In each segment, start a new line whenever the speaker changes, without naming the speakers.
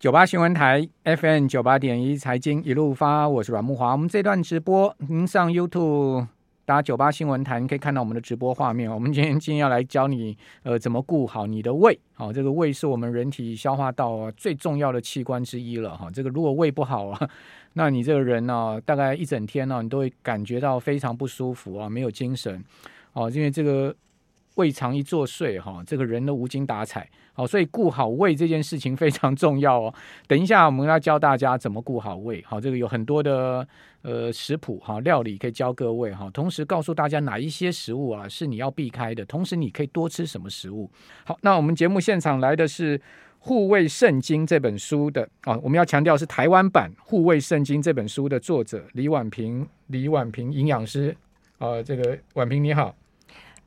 九八新闻台 FM 九八点一财经一路发，我是阮木华。我们这段直播，您上 YouTube 打九八新闻台，你可以看到我们的直播画面。我们今天今天要来教你，呃，怎么顾好你的胃。好，这个胃是我们人体消化道最重要的器官之一了。哈，这个如果胃不好啊，那你这个人呢，大概一整天呢，你都会感觉到非常不舒服啊，没有精神。哦，因为这个。胃肠一作祟，哈，这个人都无精打采。好，所以顾好胃这件事情非常重要哦。等一下，我们要教大家怎么顾好胃。好，这个有很多的呃食谱哈，料理可以教各位哈。同时告诉大家哪一些食物啊是你要避开的，同时你可以多吃什么食物。好，那我们节目现场来的是《护胃圣经》这本书的啊，我们要强调是台湾版《护胃圣经》这本书的作者李婉萍，李婉萍营养师啊，这个婉萍你好。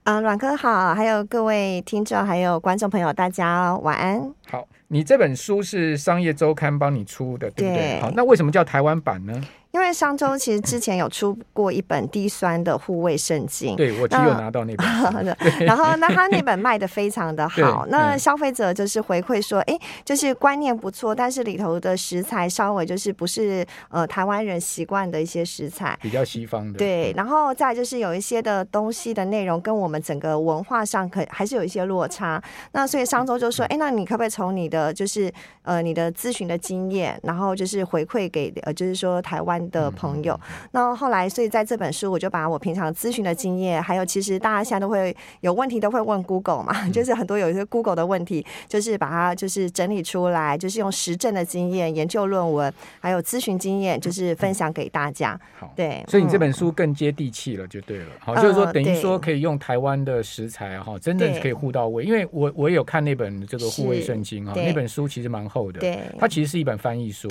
啊，阮哥好，还有各位听众，还有观众朋友，大家晚安。
好，你这本书是商业周刊帮你出的，对不对？对。好，那为什么叫台湾版呢？
因为商周其实之前有出过一本低酸的护卫圣经，
对，我只有拿到那本，
然后那他那本卖的非常的 好，那消费者就是回馈说，哎，就是观念不错，但是里头的食材稍微就是不是呃台湾人习惯的一些食材，
比较西方的，
对，然后再就是有一些的东西的内容跟我们整个文化上可还是有一些落差，那所以商周就说，哎，那你可不可以从你的就是呃你的咨询的经验，然后就是回馈给呃就是说台湾。的朋友，那后来，所以在这本书，我就把我平常咨询的经验，还有其实大家现在都会有问题，都会问 Google 嘛，就是很多有一些 Google 的问题，就是把它就是整理出来，就是用实证的经验、研究论文，还有咨询经验，就是分享给大家。好，对，
所以你这本书更接地气了，就对了。好，就是说等于说可以用台湾的食材哈，真的可以护到位。因为我我有看那本这个护卫圣经啊，那本书其实蛮厚的，对，它其实是一本翻译书。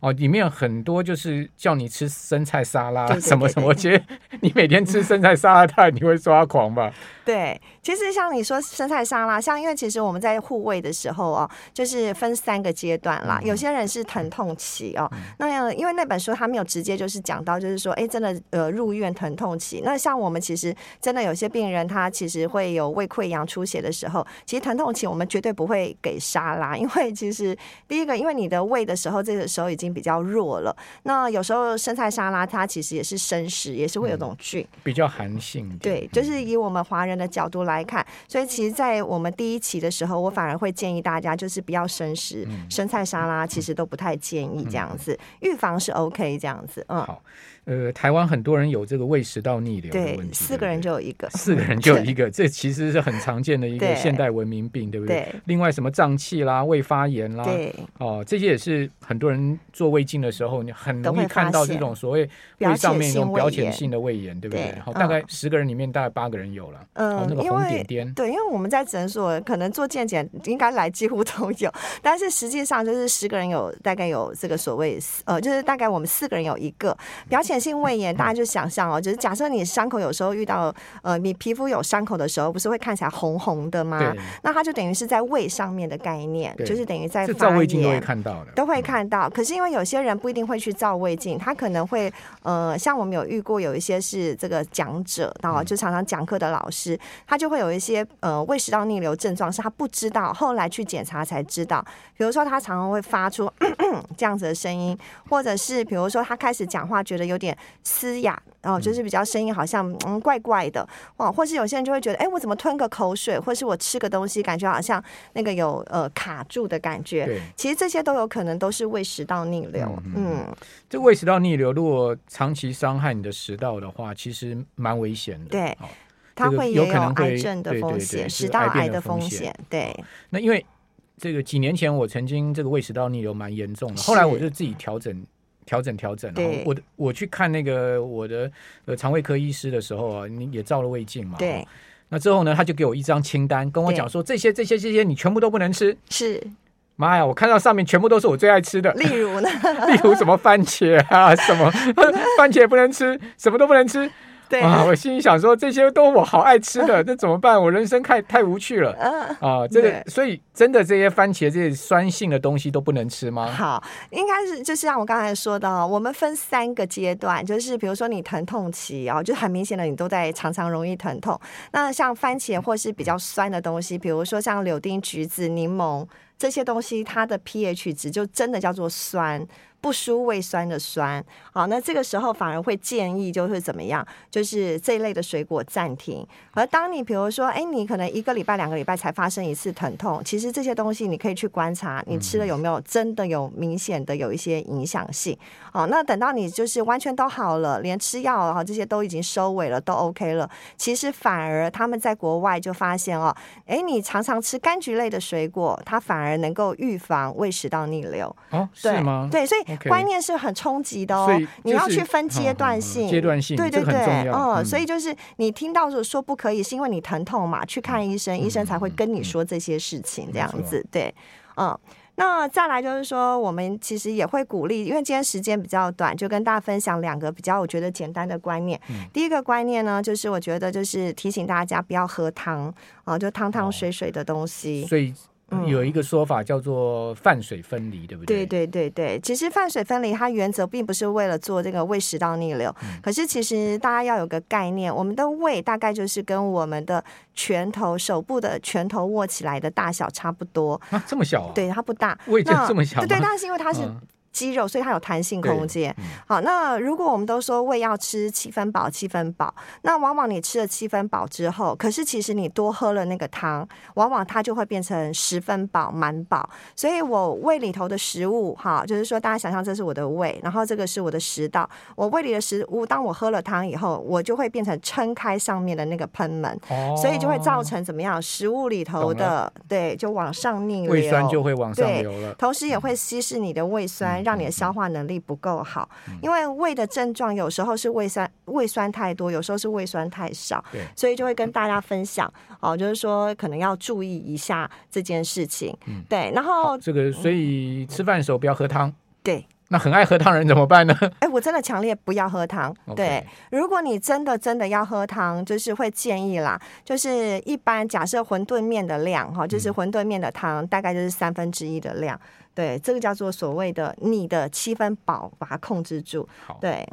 对。哦，里面有很多就是叫你吃生菜沙拉什么什么，我觉得你每天吃生菜沙拉太你会抓狂吧？
对，其实像你说生菜沙拉，像因为其实我们在护胃的时候哦，就是分三个阶段啦。有些人是疼痛期哦，那因为那本书他没有直接就是讲到，就是说哎，真的呃入院疼痛期。那像我们其实真的有些病人他其实会有胃溃疡出血的时候，其实疼痛期我们绝对不会给沙拉，因为其实第一个，因为你的胃的时候这个时候已经比较弱了。那有时候生菜沙拉它其实也是生食，也是会有种菌，嗯、比较寒性。对，就是以我们华人的角度来看，所以其实，在我们第一期的时候，我反而会建议大家就是不要生食，嗯、生菜沙拉其实都不太建议这样子，预、嗯、防是 OK 这样子。嗯，好。
呃，台湾很多人有这个胃食道逆流的问题，
对，四个人就有一个，
四个人 就有一个，这其实是很常见的一个现代文明病，对，对不对？对。另外，什么胀气啦、胃发炎啦，对，哦，这些也是很多人做胃镜的时候，你很容易看到这种所谓胃上面那种表浅性的胃炎，对不对？好，大概十个人里面大概八个人有了，嗯，那个红点点，
对，因为我们在诊所可能做健检应该来几乎都有，但是实际上就是十个人有大概有这个所谓呃，就是大概我们四个人有一个表浅性胃炎，大家就想象哦，就是假设你伤口有时候遇到呃，你皮肤有伤口的时候，不是会看起来红红的吗？那它就等于是在胃上面的概念，就是等于在发炎。
照胃镜都会看到的，
都会看到。可是因为有些人不一定会去照胃镜，他可能会呃，像我们有遇过有一些是这个讲者，然后就常常讲课的老师，他就会有一些呃胃食道逆流症状，是他不知道，后来去检查才知道。比如说他常常会发出 这样子的声音，或者是比如说他开始讲话觉得有点。嘶哑，然后就是比较声音好像嗯怪怪的，哇，或是有些人就会觉得，哎，我怎么吞个口水，或是我吃个东西，感觉好像那个有呃卡住的感觉。对，其实这些都有可能都是胃食道逆流。嗯，嗯，
这胃食道逆流如果长期伤害你的食道的话，其实蛮危险的。
对，它会也有癌症的风险，食道癌的风险。对，
那因为这个几年前我曾经这个胃食道逆流蛮严重的，后来我就自己调整。调整调整，然后我我去看那个我的呃肠胃科医师的时候啊，你也照了胃镜嘛？对。那之后呢，他就给我一张清单，跟我讲说这些这些这些你全部都不能吃。是。妈呀！我看到上面全部都是我最爱吃的。
例如呢？
例如什么番茄啊，什么 番茄不能吃，什么都不能吃。对啊，我心里想说，这些都我好爱吃的，那怎么办？我人生太太无趣了。啊，这个，所以真的这些番茄这些酸性的东西都不能吃吗？
好，应该是就是像我刚才说的，我们分三个阶段，就是比如说你疼痛期啊，就很明显的你都在常常容易疼痛。那像番茄或是比较酸的东西，比如说像柳丁、橘子、柠檬。这些东西它的 pH 值就真的叫做酸。不输胃酸的酸，好，那这个时候反而会建议就是怎么样，就是这一类的水果暂停。而当你比如说，哎，你可能一个礼拜、两个礼拜才发生一次疼痛，其实这些东西你可以去观察，你吃了有没有真的有明显的有一些影响性。好，那等到你就是完全都好了，连吃药啊这些都已经收尾了，都 OK 了，其实反而他们在国外就发现哦，哎，你常常吃柑橘类的水果，它反而能够预防胃食道逆流。
哦，是吗？
对，所以。观念是很冲击的哦，就是、你要去分阶段性，
阶段性，
对对对，
哦、
嗯，所以就是你听到说不可以，是因为你疼痛嘛，去看医生，医生才会跟你说这些事情，这样子，对，嗯，那再来就是说，我们其实也会鼓励，因为今天时间比较短，就跟大家分享两个比较我觉得简单的观念。第一个观念呢，就是我觉得就是提醒大家不要喝汤啊，就汤汤水水的东西，
所以。有一个说法叫做泛水分离，对不对？
对对对对，其实泛水分离它原则并不是为了做这个胃食道逆流，嗯、可是其实大家要有个概念，我们的胃大概就是跟我们的拳头、手部的拳头握起来的大小差不多。
啊，这么小啊？
对，它不大。
胃就这么小？
对对，但是因为它是。嗯肌肉，所以它有弹性空间。嗯、好，那如果我们都说胃要吃七分饱，七分饱，那往往你吃了七分饱之后，可是其实你多喝了那个汤，往往它就会变成十分饱，满饱。所以我胃里头的食物，哈，就是说大家想象这是我的胃，然后这个是我的食道，我胃里的食物，当我喝了汤以后，我就会变成撑开上面的那个喷门，哦、所以就会造成怎么样？食物里头的对，就往上逆流，
胃酸就会往上流了，
同时也会稀释你的胃酸。嗯让你的消化能力不够好，因为胃的症状有时候是胃酸胃酸太多，有时候是胃酸太少，对，所以就会跟大家分享哦，就是说可能要注意一下这件事情，嗯，对。然后
这个，所以吃饭的时候不要喝汤，
对。
那很爱喝汤人怎么办呢？
哎，我真的强烈不要喝汤。对，如果你真的真的要喝汤，就是会建议啦，就是一般假设馄饨面的量哈，就是馄饨面的汤大概就是三分之一的量。对，这个叫做所谓的你的七分饱，把它控制住。好，对。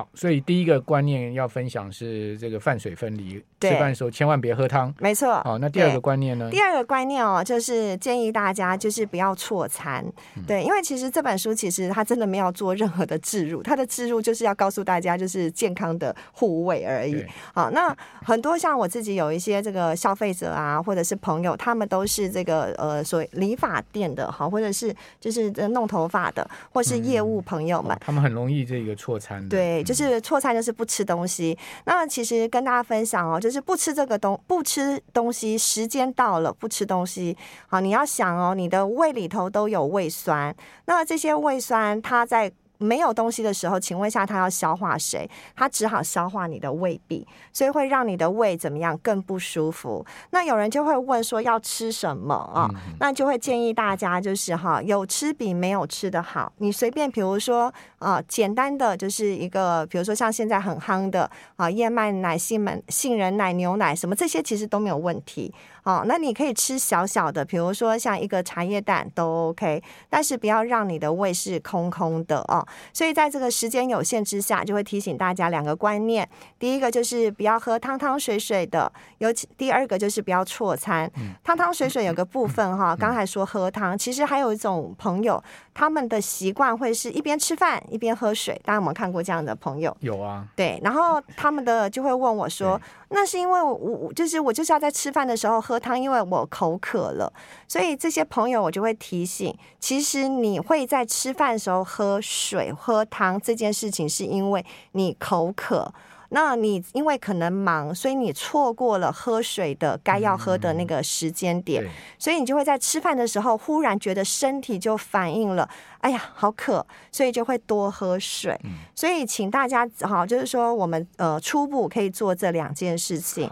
好，所以第一个观念要分享是这个饭水分离。吃饭的时候千万别喝汤，
没错。
好，那第二个观念呢？
第二个观念哦，就是建议大家就是不要错餐。嗯、对，因为其实这本书其实它真的没有做任何的置入，它的置入就是要告诉大家就是健康的护卫而已。好，那很多像我自己有一些这个消费者啊，或者是朋友，他们都是这个呃所谓理发店的，好，或者是就是弄头发的，或是业务朋友们，嗯哦、他
们很容易这个错餐。
对，就是错餐就是不吃东西。那其实跟大家分享哦，就是不吃这个东不吃东西，时间到了不吃东西。好，你要想哦，你的胃里头都有胃酸，那这些胃酸它在。没有东西的时候，请问一下，他要消化谁？他只好消化你的胃壁，所以会让你的胃怎么样更不舒服。那有人就会问说要吃什么啊？那就会建议大家就是哈，有吃比没有吃的好。你随便，比如说啊，简单的就是一个，比如说像现在很夯的啊，燕麦奶、杏仁杏仁奶、牛奶什么这些，其实都没有问题。哦，那你可以吃小小的，比如说像一个茶叶蛋都 OK，但是不要让你的胃是空空的哦。所以在这个时间有限之下，就会提醒大家两个观念：第一个就是不要喝汤汤水水的，尤其第二个就是不要错餐。汤汤水水有个部分哈，刚才说喝汤，其实还有一种朋友，他们的习惯会是一边吃饭一边喝水。大家有没有看过这样的朋友？
有啊。
对，然后他们的就会问我说。那是因为我我就是我就是要在吃饭的时候喝汤，因为我口渴了，所以这些朋友我就会提醒，其实你会在吃饭的时候喝水喝汤这件事情，是因为你口渴。那你因为可能忙，所以你错过了喝水的该要喝的那个时间点，嗯、所以你就会在吃饭的时候忽然觉得身体就反应了，哎呀，好渴，所以就会多喝水。嗯、所以请大家好，就是说我们呃初步可以做这两件事情。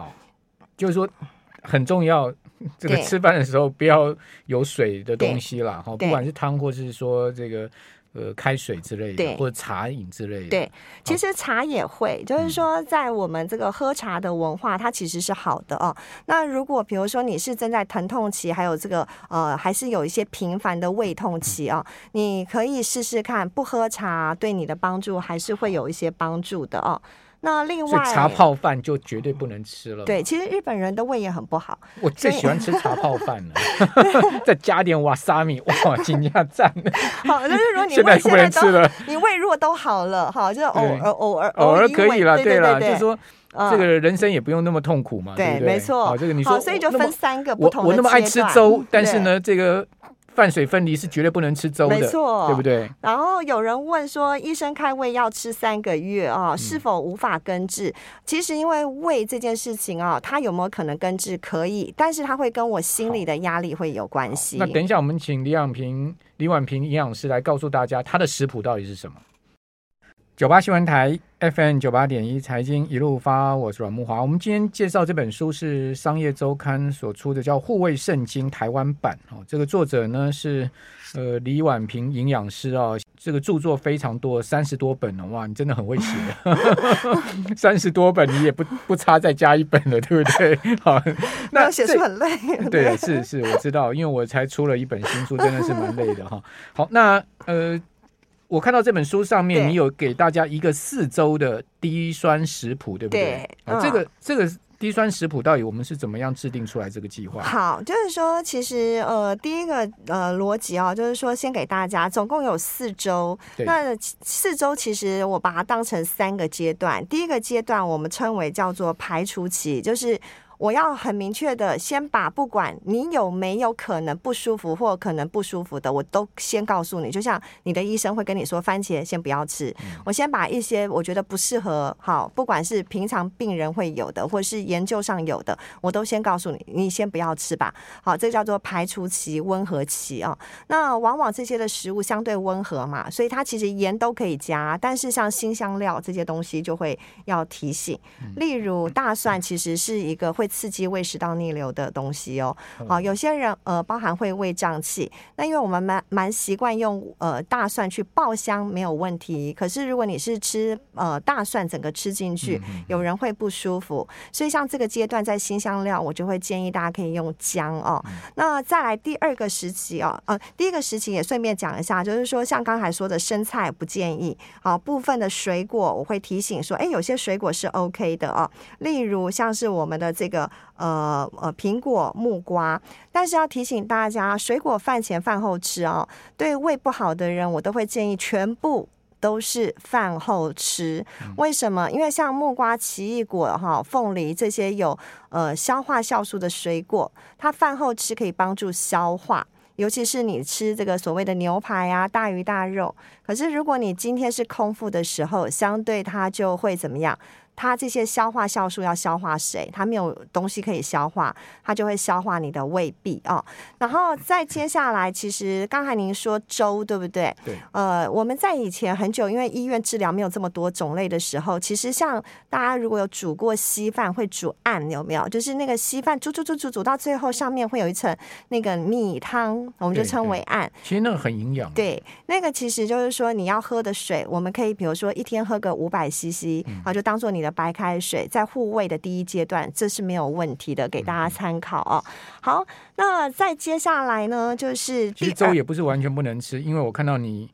就是说很重要，这个吃饭的时候不要有水的东西啦，哈，不管是汤或是说这个。呃，开水之类的，或者茶饮之类的。对，其实茶也会，就是说，在我们这个喝茶的文化，它其实是好的哦。那如果比如说你是正在疼痛期，还有这个呃，还是有一些频繁的胃痛期哦，嗯、你可以试试看，不喝茶对你的帮助还是会有一些帮助的哦。那另外
茶泡饭就绝对不能吃了。
对，其实日本人的胃也很不好。
我最喜欢吃茶泡饭了，再加点瓦萨米，哇，惊讶赞。
好，就是如果你胃现在都，你胃如果都好了，哈，就是偶尔偶尔
偶尔可以了，对了，就是说这个人生也不用那么痛苦嘛，对不对？
没错。
好，这个你说，
所以就分三个不同的
我那么爱吃粥，但是呢，这个。饭水分离是绝对不能吃粥的，没错，对不对？
然后有人问说，医生开胃药吃三个月啊，是否无法根治？嗯、其实因为胃这件事情啊，它有没有可能根治？可以，但是它会跟我心理的压力会有关系。
那等一下，我们请李婉平、李婉平营养师来告诉大家，他的食谱到底是什么？九八新闻台 FM 九八点一财经一路发，我是阮木华。我们今天介绍这本书是商业周刊所出的，叫《护卫圣经》台湾版。哦，这个作者呢是呃李婉平营养师啊、哦。这个著作非常多，三十多本了哇！你真的很会写，三十多本你也不不差再加一本了，对不对？好，
那写书很累。
对，是是，我知道，因为我才出了一本新书，真的是蛮累的哈。好，那呃。我看到这本书上面，你有给大家一个四周的低酸食谱，对不对？对，嗯，这个这个低酸食谱到底我们是怎么样制定出来这个计划？
好，就是说，其实呃，第一个呃逻辑哦，就是说，先给大家总共有四周。那四周其实我把它当成三个阶段，第一个阶段我们称为叫做排除期，就是。我要很明确的先把不管你有没有可能不舒服或可能不舒服的，我都先告诉你。就像你的医生会跟你说，番茄先不要吃。我先把一些我觉得不适合，好，不管是平常病人会有的，或是研究上有的，我都先告诉你，你先不要吃吧。好，这叫做排除期、温和期啊。那往往这些的食物相对温和嘛，所以它其实盐都可以加，但是像新香料这些东西就会要提醒。例如大蒜其实是一个会。刺激胃食道逆流的东西哦，好，有些人呃，包含会胃胀气。那因为我们蛮蛮习惯用呃大蒜去爆香，没有问题。可是如果你是吃呃大蒜整个吃进去，有人会不舒服。所以像这个阶段在新香料，我就会建议大家可以用姜哦。那再来第二个时期哦，呃，第一个时期也顺便讲一下，就是说像刚才说的生菜不建议，好，部分的水果我会提醒说，哎，有些水果是 OK 的哦，例如像是我们的这个。呃呃，苹果、木瓜，但是要提醒大家，水果饭前饭后吃哦。对胃不好的人，我都会建议全部都是饭后吃。为什么？因为像木瓜、奇异果、哈、凤梨这些有呃消化酵素的水果，它饭后吃可以帮助消化，尤其是你吃这个所谓的牛排啊、大鱼大肉。可是如果你今天是空腹的时候，相对它就会怎么样？它这些消化酵素要消化谁？它没有东西可以消化，它就会消化你的胃壁哦。然后再接下来，其实刚才您说粥对不对？
对。
呃，我们在以前很久，因为医院治疗没有这么多种类的时候，其实像大家如果有煮过稀饭，会煮案有没有？就是那个稀饭煮煮煮煮煮到最后，上面会有一层那个米汤，我们就称为案。
其实那个很营养。
对，那个其实就是说你要喝的水，我们可以比如说一天喝个五百 CC，然后就当做你的。白开水在护胃的第一阶段，这是没有问题的，给大家参考哦。好，那再接下来呢，就是
其实粥也不是完全不能吃，因为我看到你。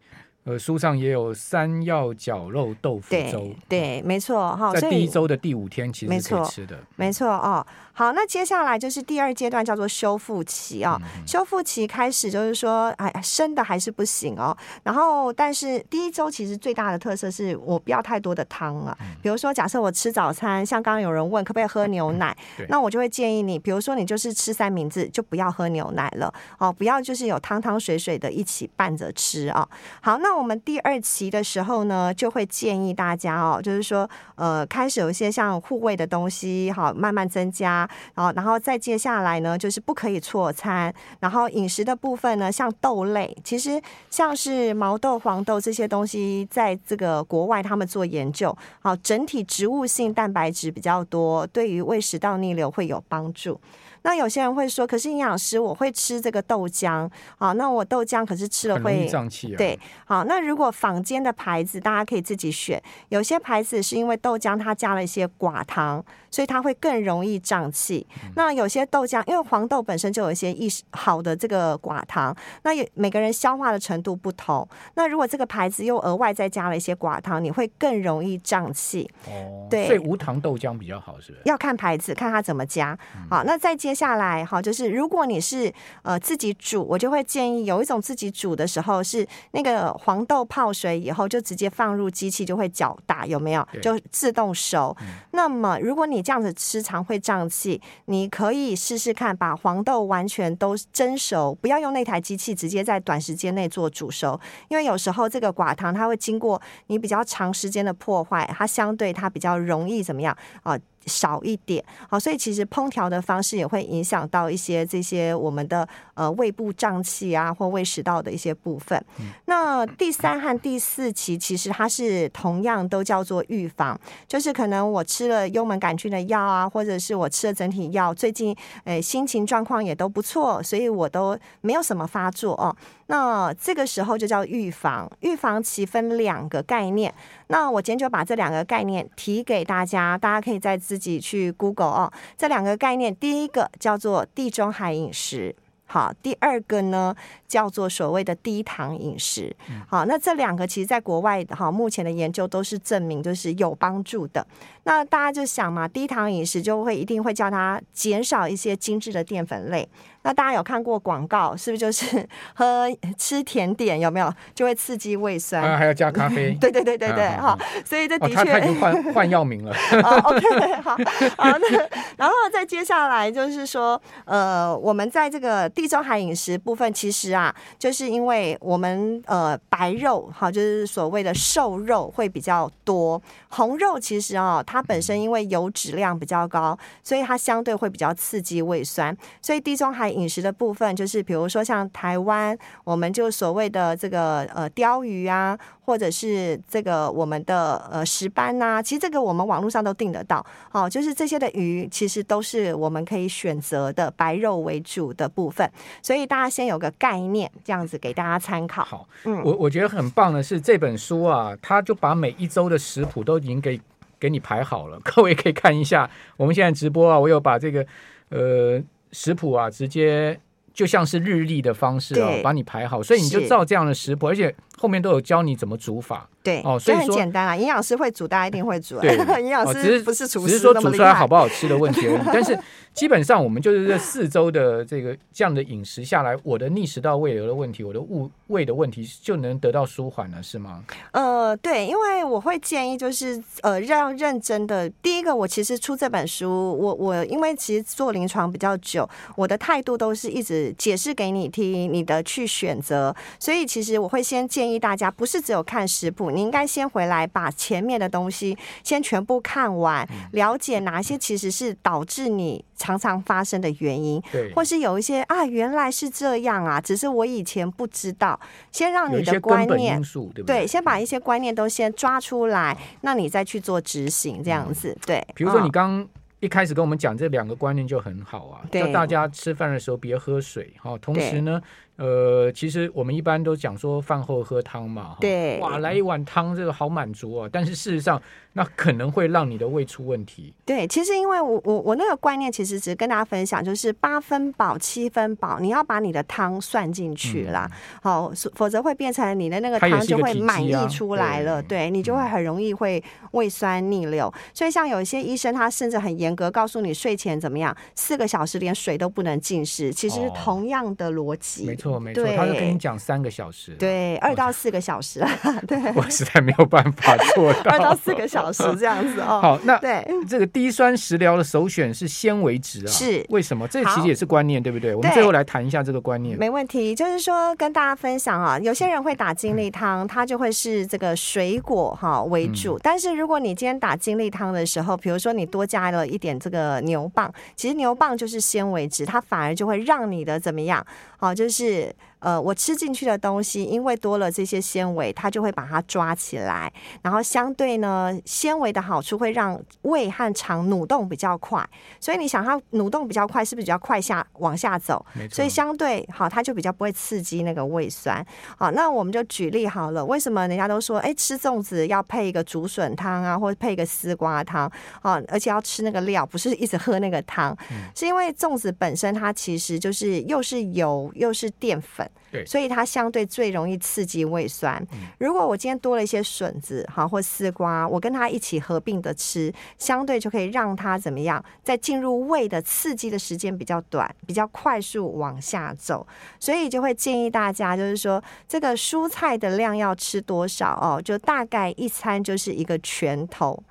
呃，书上也有山药绞肉豆腐粥，
对，对，没错哈。
在第一周的第五天，其实是可以吃的，
没错哦。好，那接下来就是第二阶段，叫做修复期啊、哦。嗯、修复期开始就是说，哎，生的还是不行哦。然后，但是第一周其实最大的特色是我不要太多的汤啊。嗯、比如说，假设我吃早餐，像刚刚有人问可不可以喝牛奶，嗯、那我就会建议你，比如说你就是吃三明治，就不要喝牛奶了哦，不要就是有汤汤水水的一起拌着吃啊、哦。好，那。我们第二期的时候呢，就会建议大家哦，就是说，呃，开始有一些像护胃的东西，好，慢慢增加，然后，然后再接下来呢，就是不可以错餐，然后饮食的部分呢，像豆类，其实像是毛豆、黄豆这些东西，在这个国外他们做研究，好，整体植物性蛋白质比较多，对于胃食道逆流会有帮助。那有些人会说，可是营养师，我会吃这个豆浆，好，那我豆浆可是吃了会
胀气啊。
对，好，那如果坊间的牌子，大家可以自己选，有些牌子是因为豆浆它加了一些寡糖，所以它会更容易胀气。嗯、那有些豆浆，因为黄豆本身就有一些益好的这个寡糖，那也每个人消化的程度不同，那如果这个牌子又额外再加了一些寡糖，你会更容易胀气。哦，对，
所以无糖豆浆比较好，是不是？
要看牌子，看它怎么加。好，那再接下来，哈，就是如果你是呃自己煮，我就会建议有一种自己煮的时候是那个黄豆泡水以后就直接放入机器就会搅打，有没有？就自动熟。嗯、那么如果你这样子吃常会胀气，你可以试试看把黄豆完全都蒸熟，不要用那台机器直接在短时间内做煮熟，因为有时候这个寡糖它会经过你比较长时间的破坏，它相对它比较容易怎么样啊？少一点，好，所以其实烹调的方式也会影响到一些这些我们的呃胃部胀气啊，或胃食道的一些部分。嗯、那第三和第四期其实它是同样都叫做预防，就是可能我吃了幽门杆菌的药啊，或者是我吃了整体药，最近诶、欸、心情状况也都不错，所以我都没有什么发作哦。那这个时候就叫预防，预防期分两个概念。那我今天就把这两个概念提给大家，大家可以再自己去 Google 哦。这两个概念，第一个叫做地中海饮食，好，第二个呢叫做所谓的低糖饮食，好，那这两个其实在国外哈，目前的研究都是证明就是有帮助的。那大家就想嘛，低糖饮食就会一定会叫它减少一些精致的淀粉类。那大家有看过广告，是不是就是 喝吃甜点有没有就会刺激胃酸？
啊，还要加咖啡？
对对对对对，哈，所以这的确，
他已经换 换药名了。
哦，OK，好，好，那然后再接下来就是说，呃，我们在这个地中海饮食部分，其实啊，就是因为我们呃白肉哈，就是所谓的瘦肉会比较多，红肉其实啊，它本身因为油脂量比较高，所以它相对会比较刺激胃酸，所以地中海。饮食的部分就是，比如说像台湾，我们就所谓的这个呃鲷鱼啊，或者是这个我们的呃石斑呐，其实这个我们网络上都订得到。哦，就是这些的鱼，其实都是我们可以选择的白肉为主的部分。所以大家先有个概念，这样子给大家参考。
好，嗯，我我觉得很棒的是这本书啊，它就把每一周的食谱都已经给给你排好了，各位可以看一下。我们现在直播啊，我有把这个呃。食谱啊，直接就像是日历的方式啊，把你排好，所以你就照这样的食谱，而且后面都有教你怎么煮法。
对哦，所以很简单啊，营养师会煮，大家一定会煮。
对，
营养师不是厨师，
只是说煮出来好不好吃的问题而已。但是 基本上我们就是这四周的这个这样的饮食下来，我的逆食道胃瘤的问题，我的胃胃的问题就能得到舒缓了，是吗？
呃，对，因为我会建议就是呃，让认真的。第一个，我其实出这本书，我我因为其实做临床比较久，我的态度都是一直解释给你听，你的去选择。所以其实我会先建议大家，不是只有看食谱。你应该先回来把前面的东西先全部看完，了解哪些其实是导致你常常发生的原因，对，或是有一些啊，原来是这样啊，只是我以前不知道。先让你的观念，对，对，先把一些观念都先抓出来，那你再去做执行，这样子，对。
比如说你刚一开始跟我们讲这两个观念就很好啊，叫大家吃饭的时候别喝水，哈，同时呢。呃，其实我们一般都讲说饭后喝汤嘛，
对，
哇，来一碗汤，这个好满足啊。但是事实上，那可能会让你的胃出问题。
对，其实因为我我我那个观念，其实只是跟大家分享，就是八分饱、七分饱，你要把你的汤算进去啦，好、嗯，否则会变成你的那个汤就会满溢出来了，对，对你就会很容易会胃酸逆流。嗯、所以像有一些医生，他甚至很严格告诉你睡前怎么样，四个小时连水都不能进食，其实是同样的逻辑。
哦错，没错，他就跟你讲三个小时，
对，二到四个小时啊，对，
我实在没有办法做到
二到四个小时这样子哦。
好，那对这个低酸食疗的首选是纤维质啊，
是
为什么？这其实也是观念，对不对？我们最后来谈一下这个观念。
没问题，就是说跟大家分享啊，有些人会打精力汤，它就会是这个水果哈为主，但是如果你今天打精力汤的时候，比如说你多加了一点这个牛蒡，其实牛蒡就是纤维质，它反而就会让你的怎么样？好，就是。呃，我吃进去的东西，因为多了这些纤维，它就会把它抓起来，然后相对呢，纤维的好处会让胃和肠蠕动比较快，所以你想它蠕动比较快，是不是比较快下往下走？
没错。
所以相对好，它就比较不会刺激那个胃酸。好，那我们就举例好了，为什么人家都说，哎，吃粽子要配一个竹笋汤啊，或者配一个丝瓜汤啊，而且要吃那个料，不是一直喝那个汤，嗯、是因为粽子本身它其实就是又是油又是淀粉。所以它相对最容易刺激胃酸。如果我今天多了一些笋子，哈，或丝瓜，我跟它一起合并的吃，相对就可以让它怎么样，在进入胃的刺激的时间比较短，比较快速往下走。所以就会建议大家，就是说这个蔬菜的量要吃多少哦？就大概一餐就是一个拳头。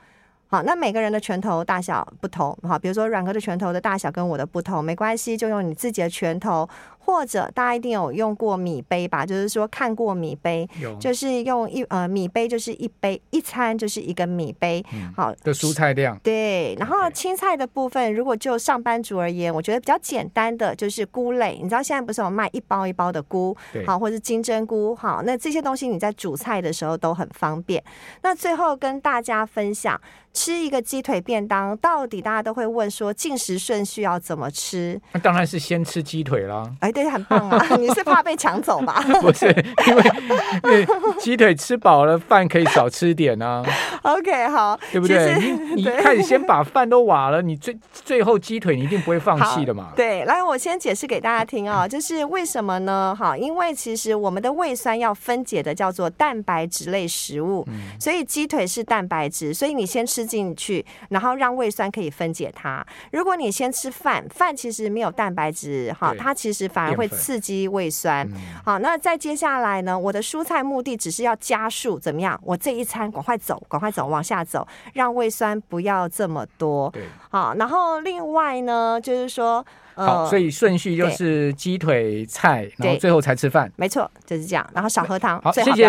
好，那每个人的拳头大小不同，好，比如说软哥的拳头的大小跟我的不同，没关系，就用你自己的拳头。或者大家一定有用过米杯吧？就是说看过米杯，就是用一呃米杯就是一杯一餐就是一个米杯，
嗯、
好
的蔬菜量。
对，然后青菜的部分，如果就上班族而言，我觉得比较简单的就是菇类。你知道现在不是有卖一包一包的菇，好，或是金针菇，好，那这些东西你在煮菜的时候都很方便。那最后跟大家分享，吃一个鸡腿便当，到底大家都会问说进食顺序要怎么吃？
那当然是先吃鸡腿啦。
哎。对，很棒啊！你是怕被抢走吧？
不是，因为鸡腿吃饱了，饭可以少吃点啊。
OK，好，
对不对？你你一开始先把饭都瓦了，你最最后鸡腿你一定不会放弃的嘛。
对，来，我先解释给大家听啊、哦，就是为什么呢？哈，因为其实我们的胃酸要分解的叫做蛋白质类食物，嗯、所以鸡腿是蛋白质，所以你先吃进去，然后让胃酸可以分解它。如果你先吃饭，饭其实没有蛋白质，哈，它其实反而会刺激胃酸。好，那再接下来呢？我的蔬菜目的只是要加速怎么样？我这一餐赶快走，赶快走，往下走，让胃酸不要这么多。
对，
好，然后另外呢，就是说，呃、
好，所以顺序就是鸡腿菜，然后最后才吃饭。
没错，就是这样。然后少喝汤。
好，谢谢。